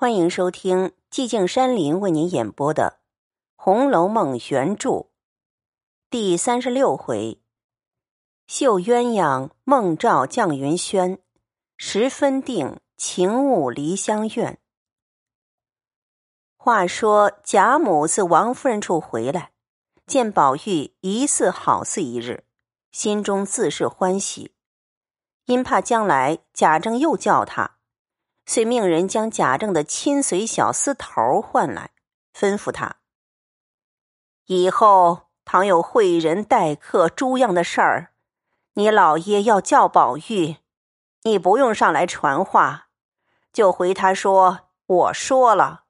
欢迎收听寂静山林为您演播的《红楼梦》原著第三十六回：绣鸳鸯梦照绛云轩，十分定情误离香院。话说贾母自王夫人处回来，见宝玉疑似好似一日，心中自是欢喜，因怕将来贾政又叫他。遂命人将贾政的亲随小厮头唤来，吩咐他：以后倘有会人待客诸样的事儿，你老爷要叫宝玉，你不用上来传话，就回他说我说了。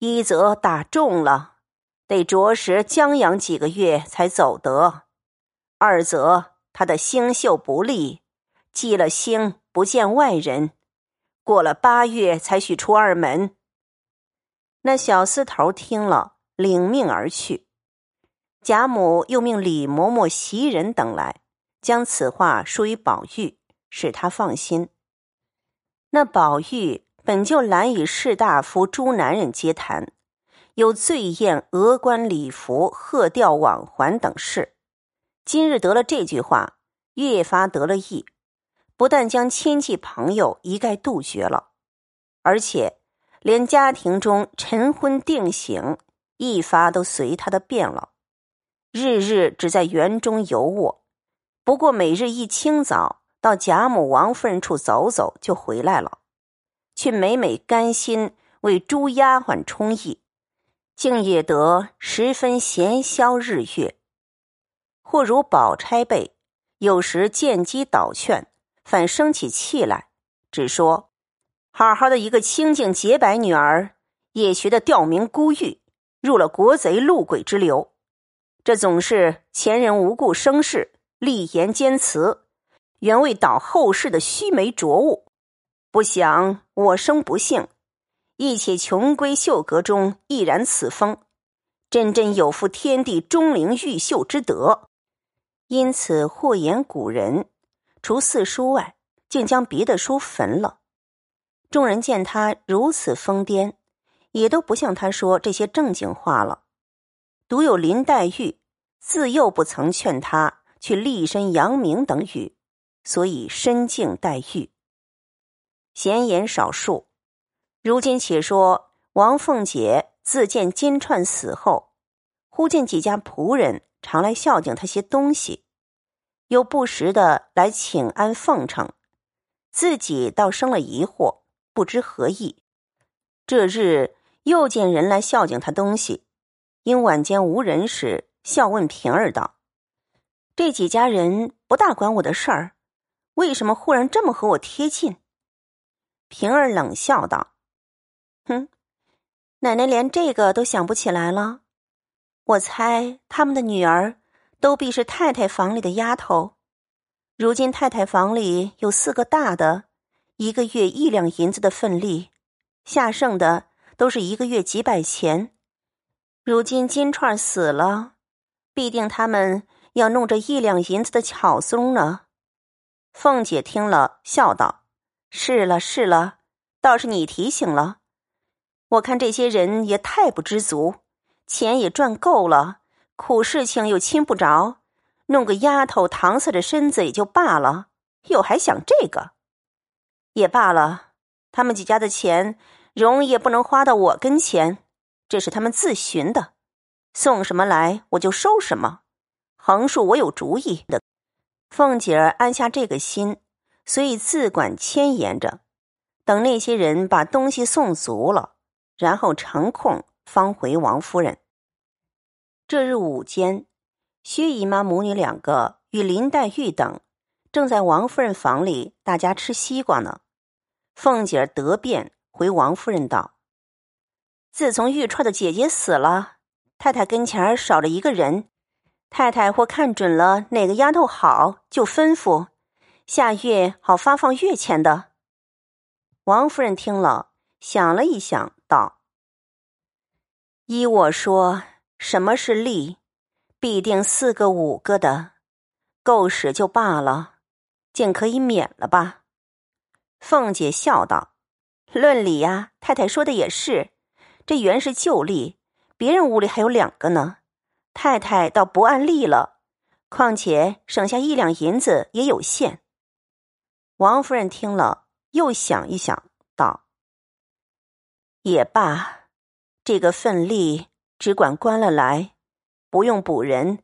一则打中了，得着实将养几个月才走得；二则他的星宿不利，忌了星不见外人。过了八月才许出二门。那小厮头听了，领命而去。贾母又命李嬷嬷、袭人等来，将此话说与宝玉，使他放心。那宝玉本就懒与士大夫、诸男人接谈，有醉宴、额冠礼服、鹤吊网环等事，今日得了这句话，越发得了意。不但将亲戚朋友一概杜绝了，而且连家庭中晨昏定省一发都随他的便了。日日只在园中游卧，不过每日一清早到贾母、王夫人处走走就回来了，却每每甘心为诸丫鬟充役，竟也得十分闲消日月。或如宝钗辈，有时见机倒劝。反生起气来，只说：“好好的一个清净洁白女儿，也学得吊民孤玉，入了国贼路鬼之流。这总是前人无故生事，立言坚辞，原为导后世的须眉浊物。不想我生不幸，一且穷归秀阁中，亦然此风，真真有负天地钟灵毓秀之德。因此或言古人。”除四书外，竟将别的书焚了。众人见他如此疯癫，也都不向他说这些正经话了。独有林黛玉自幼不曾劝他去立身扬名等语，所以深敬黛玉。闲言少述。如今且说王凤姐自见金钏死后，忽见几家仆人常来孝敬她些东西。又不时的来请安奉承，自己倒生了疑惑，不知何意。这日又见人来孝敬他东西，因晚间无人时，笑问平儿道：“这几家人不大管我的事儿，为什么忽然这么和我贴近？”平儿冷笑道：“哼，奶奶连这个都想不起来了。我猜他们的女儿。”都必是太太房里的丫头。如今太太房里有四个大的，一个月一两银子的份例，下剩的都是一个月几百钱。如今金钏死了，必定他们要弄这一两银子的巧松呢。凤姐听了，笑道：“是了是了，倒是你提醒了。我看这些人也太不知足，钱也赚够了。”苦事情又亲不着，弄个丫头搪塞着身子也就罢了，又还想这个，也罢了。他们几家的钱，容也不能花到我跟前，这是他们自寻的，送什么来我就收什么。横竖我有主意的。凤姐儿安下这个心，所以自管牵延着，等那些人把东西送足了，然后成空方回王夫人。这日午间，薛姨妈母女两个与林黛玉等正在王夫人房里，大家吃西瓜呢。凤姐儿得便回王夫人道：“自从玉钏的姐姐死了，太太跟前儿少了一个人。太太或看准了哪个丫头好，就吩咐下月好发放月钱的。”王夫人听了，想了一想，道：“依我说。”什么是利？必定四个五个的，够使就罢了，竟可以免了吧？凤姐笑道：“论理呀，太太说的也是，这原是旧例，别人屋里还有两个呢。太太倒不按例了，况且省下一两银子也有限。王夫人听了，又想一想，道：“也罢，这个份例只管关了来，不用补人，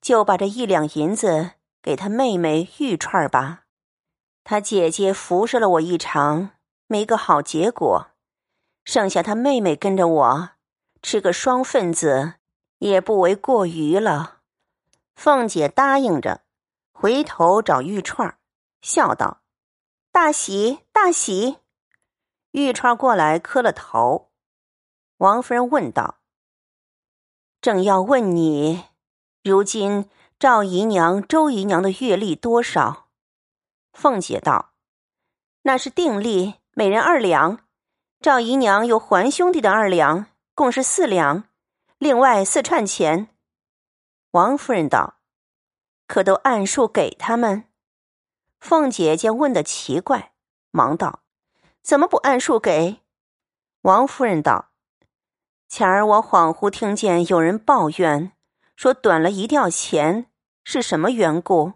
就把这一两银子给他妹妹玉串吧。他姐姐服侍了我一场，没个好结果，剩下他妹妹跟着我，吃个双份子。”也不为过于了。凤姐答应着，回头找玉串笑道：“大喜大喜！”玉串过来磕了头。王夫人问道：“正要问你，如今赵姨娘、周姨娘的月例多少？”凤姐道：“那是定例，每人二两。赵姨娘有还兄弟的二两，共是四两。”另外四串钱，王夫人道：“可都按数给他们？”凤姐见问的奇怪，忙道：“怎么不按数给？”王夫人道：“前儿我恍惚听见有人抱怨，说短了一吊钱，是什么缘故？”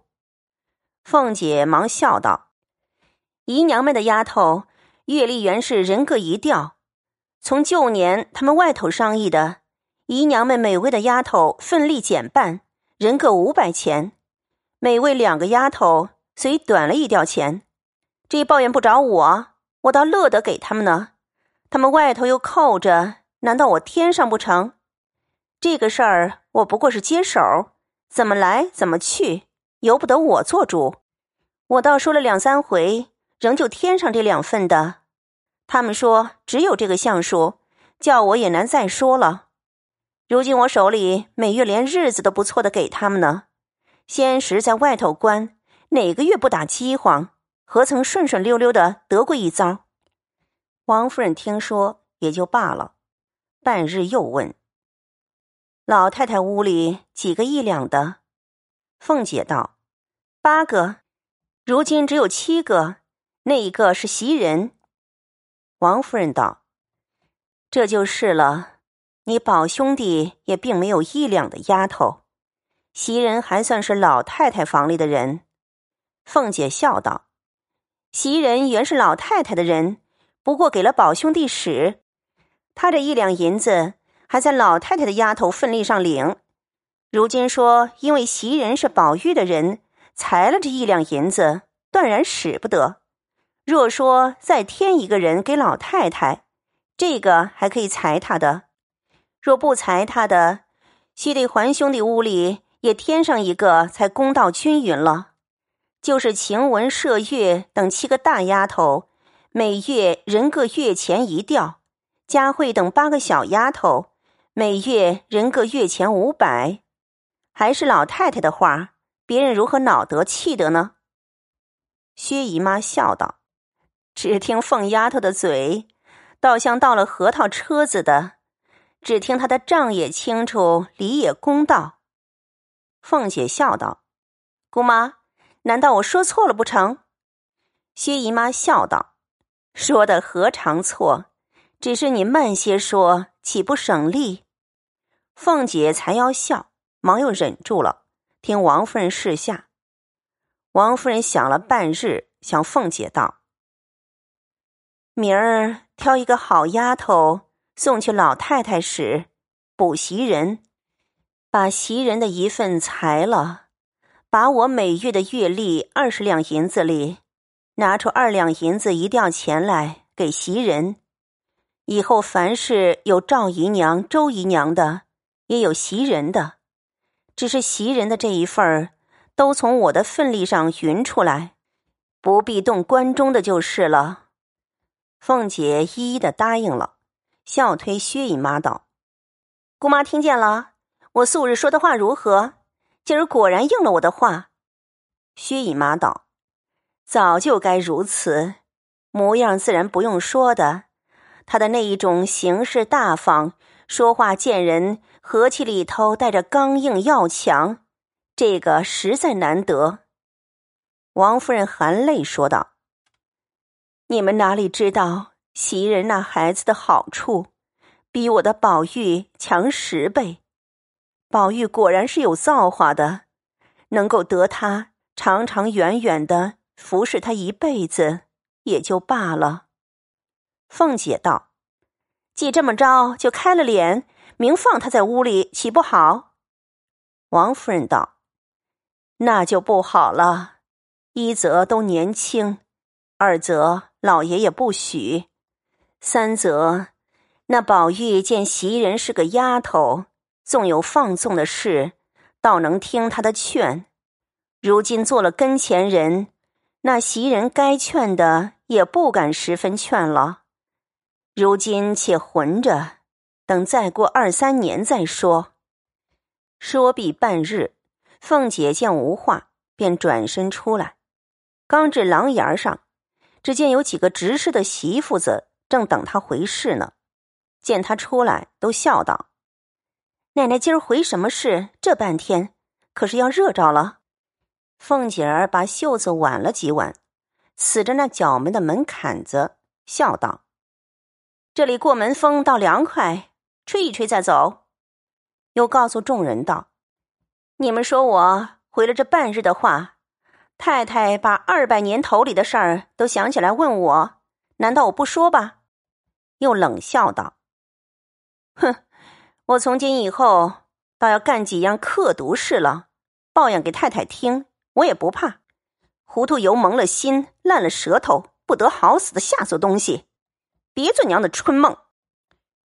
凤姐忙笑道：“姨娘们的丫头月例原是人各一吊，从旧年他们外头商议的。”姨娘们每位的丫头份例减半，人各五百钱，每位两个丫头，虽短了一吊钱。这抱怨不着我，我倒乐得给他们呢。他们外头又扣着，难道我添上不成？这个事儿我不过是接手，怎么来怎么去，由不得我做主。我倒说了两三回，仍旧添上这两份的。他们说只有这个相数，叫我也难再说了。如今我手里每月连日子都不错的给他们呢，先时在外头关，哪个月不打饥荒？何曾顺顺溜溜的得过一遭？王夫人听说也就罢了，半日又问：“老太太屋里几个一两的？”凤姐道：“八个，如今只有七个，那一个是袭人。”王夫人道：“这就是了。”你宝兄弟也并没有一两的丫头，袭人还算是老太太房里的人。凤姐笑道：“袭人原是老太太的人，不过给了宝兄弟使，他这一两银子还在老太太的丫头份例上领。如今说因为袭人是宝玉的人，裁了这一两银子，断然使不得。若说再添一个人给老太太，这个还可以裁他的。”若不裁他的，须得还兄弟屋里也添上一个，才公道均匀了。就是晴雯、麝月等七个大丫头，每月人各月钱一吊；佳慧等八个小丫头，每月人各月钱五百。还是老太太的话，别人如何恼得气得呢？薛姨妈笑道：“只听凤丫头的嘴，倒像到了核桃车子的。”只听她的账也清楚，理也公道。凤姐笑道：“姑妈，难道我说错了不成？”薛姨妈笑道：“说的何尝错？只是你慢些说，岂不省力？”凤姐才要笑，忙又忍住了，听王夫人示下。王夫人想了半日，向凤姐道：“明儿挑一个好丫头。”送去老太太时，补袭人，把袭人的一份裁了，把我每月的月例二十两银子里，拿出二两银子一吊钱来给袭人。以后凡是有赵姨娘、周姨娘的，也有袭人的，只是袭人的这一份儿，都从我的份例上匀出来，不必动关中的就是了。凤姐一一的答应了。笑推薛姨妈道：“姑妈听见了，我素日说的话如何？今儿果然应了我的话。”薛姨妈道：“早就该如此，模样自然不用说的。他的那一种行事大方，说话见人和气里头带着刚硬要强，这个实在难得。”王夫人含泪说道：“你们哪里知道？”袭人那孩子的好处，比我的宝玉强十倍。宝玉果然是有造化的，能够得他长长远远的服侍他一辈子，也就罢了。凤姐道：“既这么着，就开了脸，明放他在屋里，岂不好？”王夫人道：“那就不好了。一则都年轻，二则老爷爷不许。”三则，那宝玉见袭人是个丫头，纵有放纵的事，倒能听他的劝。如今做了跟前人，那袭人该劝的也不敢十分劝了。如今且混着，等再过二三年再说。说毕半日，凤姐见无话，便转身出来。刚至廊檐上，只见有几个执事的媳妇子。正等他回事呢，见他出来，都笑道：“奶奶今儿回什么事？这半天可是要热着了。”凤姐儿把袖子挽了几挽，死着那角门的门槛子，笑道：“这里过门风倒凉快，吹一吹再走。”又告诉众人道：“你们说我回了这半日的话，太太把二百年头里的事儿都想起来问我，难道我不说吧？”又冷笑道：“哼，我从今以后倒要干几样刻毒事了，抱怨给太太听，我也不怕。糊涂油蒙了心，烂了舌头，不得好死的下作东西，别做娘的春梦。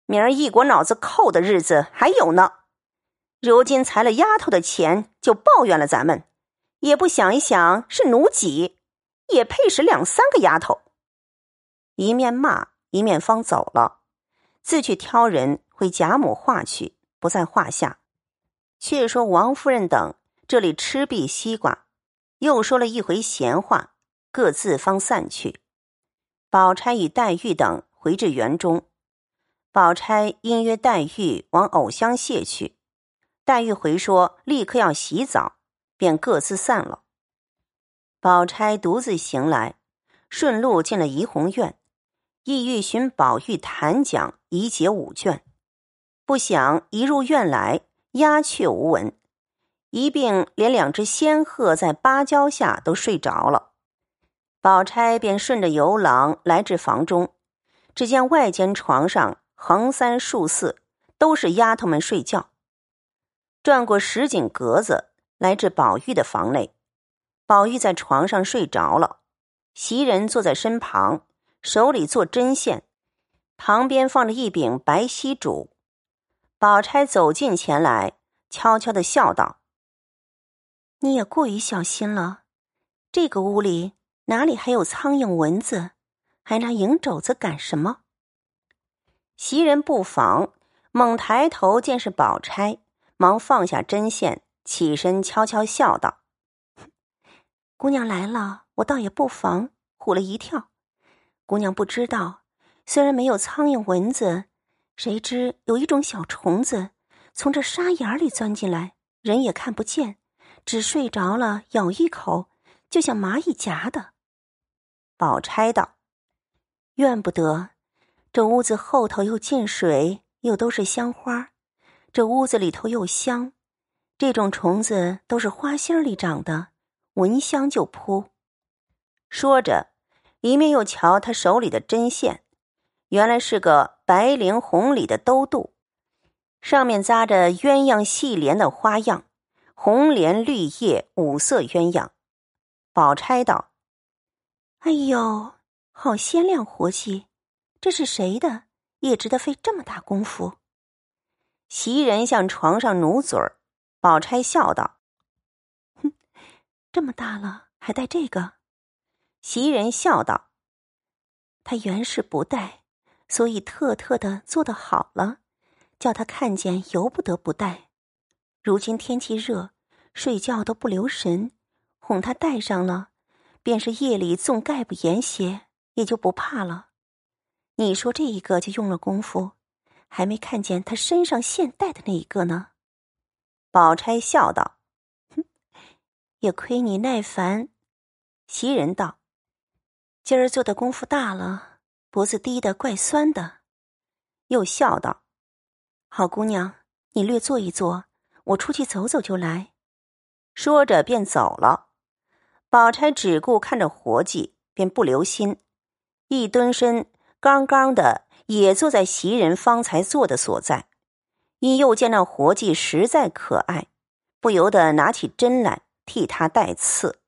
明儿一国脑子扣的日子还有呢。如今裁了丫头的钱，就抱怨了咱们，也不想一想是奴几，也配使两三个丫头。一面骂。”一面方走了，自去挑人回贾母话去，不在话下。却说王夫人等这里吃毕西瓜，又说了一回闲话，各自方散去。宝钗与黛玉等回至园中，宝钗因约黛玉往藕香榭去，黛玉回说立刻要洗澡，便各自散了。宝钗独自行来，顺路进了怡红院。意欲寻宝玉谈讲，以解五卷，不想一入院来，鸦雀无闻，一并连两只仙鹤在芭蕉下都睡着了。宝钗便顺着游廊来至房中，只见外间床上横三竖四都是丫头们睡觉。转过石井格子，来至宝玉的房内，宝玉在床上睡着了，袭人坐在身旁。手里做针线，旁边放着一柄白锡烛。宝钗走近前来，悄悄的笑道：“你也过于小心了。这个屋里哪里还有苍蝇蚊子，还拿银肘子赶什么？”袭人不防，猛抬头见是宝钗，忙放下针线，起身悄悄笑道：“姑娘来了，我倒也不防，唬了一跳。”姑娘不知道，虽然没有苍蝇蚊子，谁知有一种小虫子从这沙眼里钻进来，人也看不见，只睡着了，咬一口，就像蚂蚁夹的。宝钗道：“怨不得，这屋子后头又进水，又都是香花，这屋子里头又香，这种虫子都是花心里长的，闻香就扑。”说着。一面又瞧他手里的针线，原来是个白绫红里的兜肚，上面扎着鸳鸯戏莲的花样，红莲绿叶五色鸳鸯。宝钗道：“哎呦，好鲜亮活计，这是谁的？也值得费这么大功夫。”袭人向床上努嘴儿，宝钗笑道：“哼，这么大了还戴这个。”袭人笑道：“他原是不戴，所以特特的做的好了，叫他看见由不得不戴。如今天气热，睡觉都不留神，哄他戴上了，便是夜里纵盖不严些，也就不怕了。你说这一个就用了功夫，还没看见他身上现戴的那一个呢。”宝钗笑道：“哼，也亏你耐烦。”袭人道。今儿做的功夫大了，脖子低的怪酸的。又笑道：“好姑娘，你略坐一坐，我出去走走就来。”说着便走了。宝钗只顾看着活计，便不留心，一蹲身，刚刚的也坐在袭人方才坐的所在。因又见那活计实在可爱，不由得拿起针来替他带刺。